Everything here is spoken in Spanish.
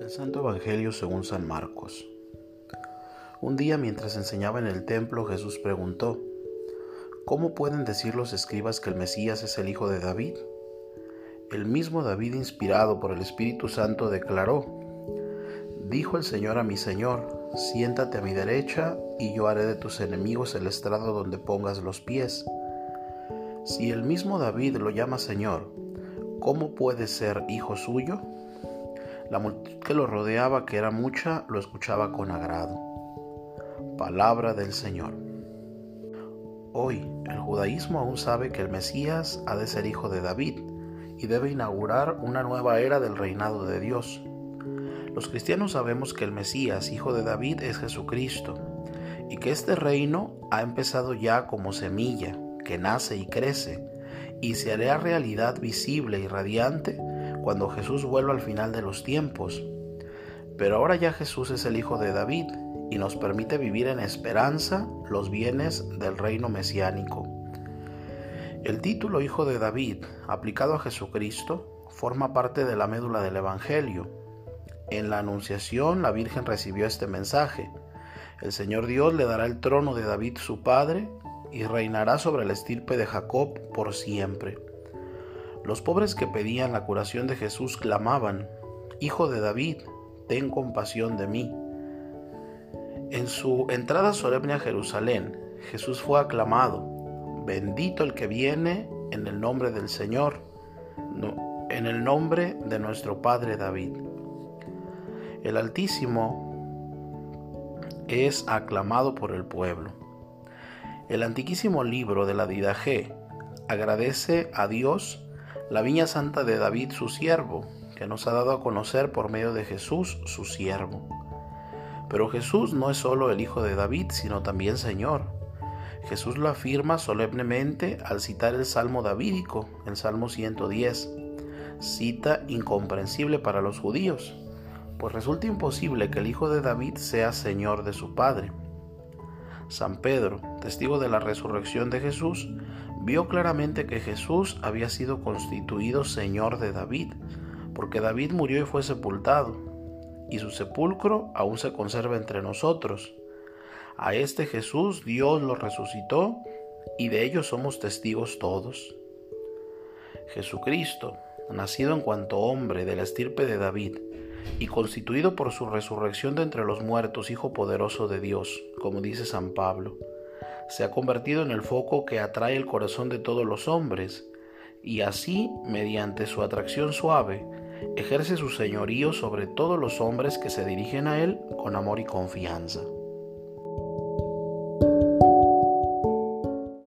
El Santo Evangelio según San Marcos. Un día mientras enseñaba en el templo Jesús preguntó, ¿Cómo pueden decir los escribas que el Mesías es el hijo de David? El mismo David, inspirado por el Espíritu Santo, declaró, Dijo el Señor a mi Señor, siéntate a mi derecha y yo haré de tus enemigos el estrado donde pongas los pies. Si el mismo David lo llama Señor, ¿cómo puede ser hijo suyo? La multitud que lo rodeaba, que era mucha, lo escuchaba con agrado. Palabra del Señor. Hoy el judaísmo aún sabe que el Mesías ha de ser hijo de David y debe inaugurar una nueva era del reinado de Dios. Los cristianos sabemos que el Mesías, hijo de David, es Jesucristo y que este reino ha empezado ya como semilla que nace y crece y se hará realidad visible y radiante cuando Jesús vuelva al final de los tiempos. Pero ahora ya Jesús es el Hijo de David y nos permite vivir en esperanza los bienes del reino mesiánico. El título Hijo de David, aplicado a Jesucristo, forma parte de la médula del Evangelio. En la Anunciación la Virgen recibió este mensaje. El Señor Dios le dará el trono de David su padre y reinará sobre la estirpe de Jacob por siempre. Los pobres que pedían la curación de Jesús clamaban, Hijo de David, ten compasión de mí. En su entrada solemne a Jerusalén, Jesús fue aclamado, bendito el que viene en el nombre del Señor, en el nombre de nuestro Padre David. El Altísimo es aclamado por el pueblo. El antiquísimo libro de la Didaje agradece a Dios la viña santa de David su siervo, que nos ha dado a conocer por medio de Jesús su siervo. Pero Jesús no es solo el Hijo de David, sino también Señor. Jesús lo afirma solemnemente al citar el Salmo davídico, el Salmo 110, cita incomprensible para los judíos, pues resulta imposible que el Hijo de David sea Señor de su Padre. San Pedro, testigo de la resurrección de Jesús, vio claramente que Jesús había sido constituido Señor de David, porque David murió y fue sepultado, y su sepulcro aún se conserva entre nosotros. A este Jesús Dios lo resucitó, y de ello somos testigos todos. Jesucristo, nacido en cuanto hombre de la estirpe de David, y constituido por su resurrección de entre los muertos, Hijo poderoso de Dios, como dice San Pablo, se ha convertido en el foco que atrae el corazón de todos los hombres, y así, mediante su atracción suave, ejerce su señorío sobre todos los hombres que se dirigen a él con amor y confianza.